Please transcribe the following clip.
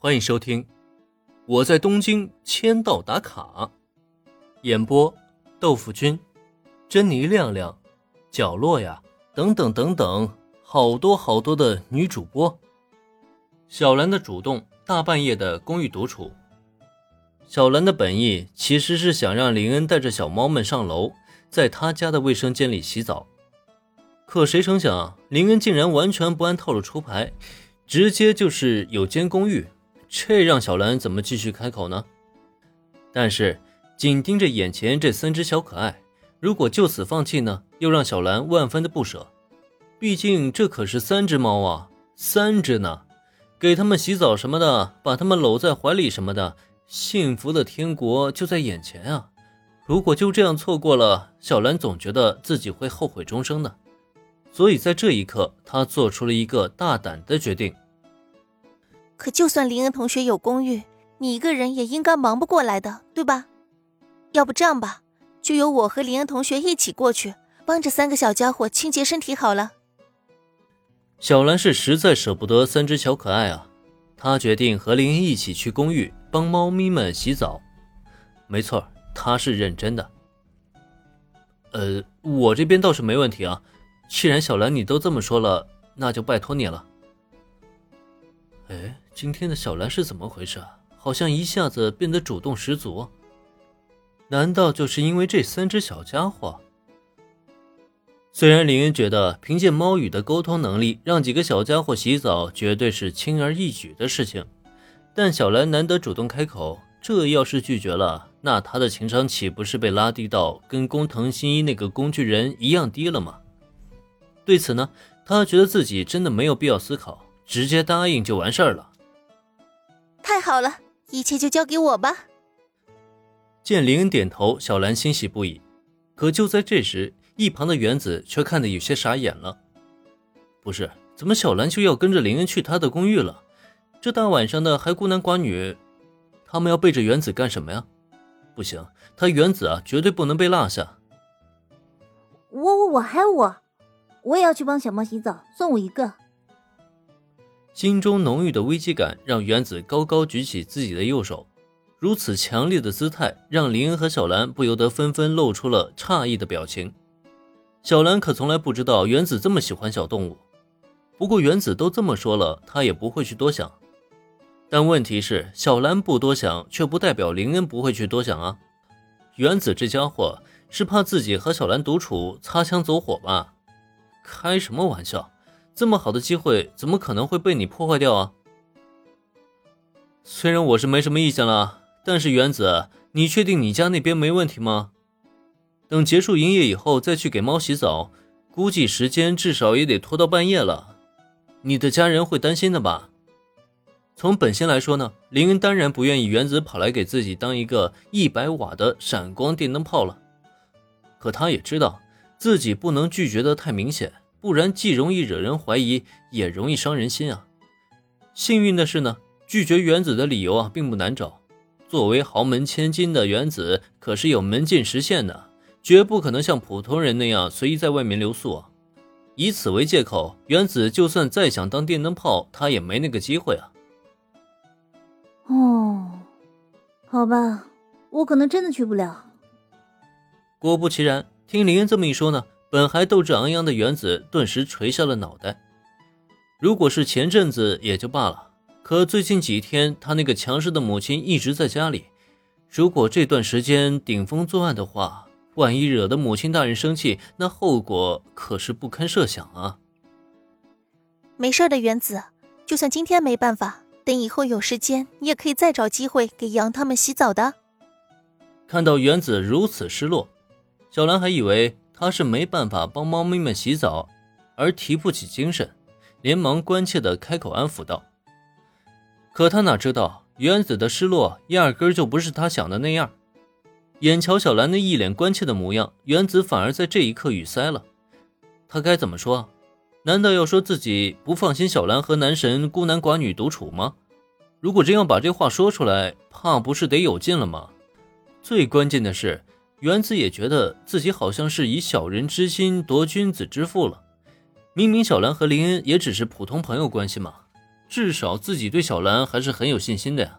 欢迎收听《我在东京签到打卡》，演播：豆腐君、珍妮亮亮、角落呀，等等等等，好多好多的女主播。小兰的主动，大半夜的公寓独处。小兰的本意其实是想让林恩带着小猫们上楼，在他家的卫生间里洗澡。可谁成想，林恩竟然完全不按套路出牌，直接就是有间公寓。这让小兰怎么继续开口呢？但是紧盯着眼前这三只小可爱，如果就此放弃呢，又让小兰万分的不舍。毕竟这可是三只猫啊，三只呢，给它们洗澡什么的，把它们搂在怀里什么的，幸福的天国就在眼前啊！如果就这样错过了，小兰总觉得自己会后悔终生的。所以在这一刻，她做出了一个大胆的决定。可就算林恩同学有公寓，你一个人也应该忙不过来的，对吧？要不这样吧，就由我和林恩同学一起过去，帮着三个小家伙清洁身体好了。小兰是实在舍不得三只小可爱啊，她决定和林恩一起去公寓帮猫咪们洗澡。没错，她是认真的。呃，我这边倒是没问题啊，既然小兰你都这么说了，那就拜托你了。哎。今天的小兰是怎么回事？好像一下子变得主动十足。难道就是因为这三只小家伙？虽然林恩觉得凭借猫语的沟通能力让几个小家伙洗澡绝对是轻而易举的事情，但小兰难得主动开口，这要是拒绝了，那她的情商岂不是被拉低到跟工藤新一那个工具人一样低了吗？对此呢，他觉得自己真的没有必要思考，直接答应就完事儿了。太好了，一切就交给我吧。见林恩点头，小兰欣喜不已。可就在这时，一旁的原子却看得有些傻眼了。不是，怎么小兰就要跟着林恩去他的公寓了？这大晚上的还孤男寡女，他们要背着原子干什么呀？不行，他原子啊，绝对不能被落下。我我我还我，我也要去帮小猫洗澡，送我一个。心中浓郁的危机感让原子高高举起自己的右手，如此强烈的姿态让林恩和小兰不由得纷纷露出了诧异的表情。小兰可从来不知道原子这么喜欢小动物，不过原子都这么说了，她也不会去多想。但问题是，小兰不多想，却不代表林恩不会去多想啊。原子这家伙是怕自己和小兰独处擦枪走火吧？开什么玩笑！这么好的机会，怎么可能会被你破坏掉啊？虽然我是没什么意见了，但是原子，你确定你家那边没问题吗？等结束营业以后再去给猫洗澡，估计时间至少也得拖到半夜了。你的家人会担心的吧？从本心来说呢，林恩当然不愿意原子跑来给自己当一个一百瓦的闪光电灯泡了，可他也知道自己不能拒绝的太明显。不然既容易惹人怀疑，也容易伤人心啊。幸运的是呢，拒绝原子的理由啊并不难找。作为豪门千金的原子，可是有门禁实限的，绝不可能像普通人那样随意在外面留宿啊。以此为借口，原子就算再想当电灯泡，他也没那个机会啊。哦，好吧，我可能真的去不了。果不其然，听林恩这么一说呢。本还斗志昂扬的原子顿时垂下了脑袋。如果是前阵子也就罢了，可最近几天他那个强势的母亲一直在家里。如果这段时间顶风作案的话，万一惹得母亲大人生气，那后果可是不堪设想啊！没事的，原子，就算今天没办法，等以后有时间，你也可以再找机会给羊他们洗澡的。看到原子如此失落，小兰还以为。他是没办法帮猫咪们洗澡，而提不起精神，连忙关切地开口安抚道。可他哪知道，原子的失落压根就不是他想的那样。眼瞧小兰那一脸关切的模样，原子反而在这一刻语塞了。他该怎么说？难道要说自己不放心小兰和男神孤男寡女独处吗？如果真要把这话说出来，怕不是得有劲了吗？最关键的是。原子也觉得自己好像是以小人之心度君子之腹了。明明小兰和林恩也只是普通朋友关系嘛，至少自己对小兰还是很有信心的呀。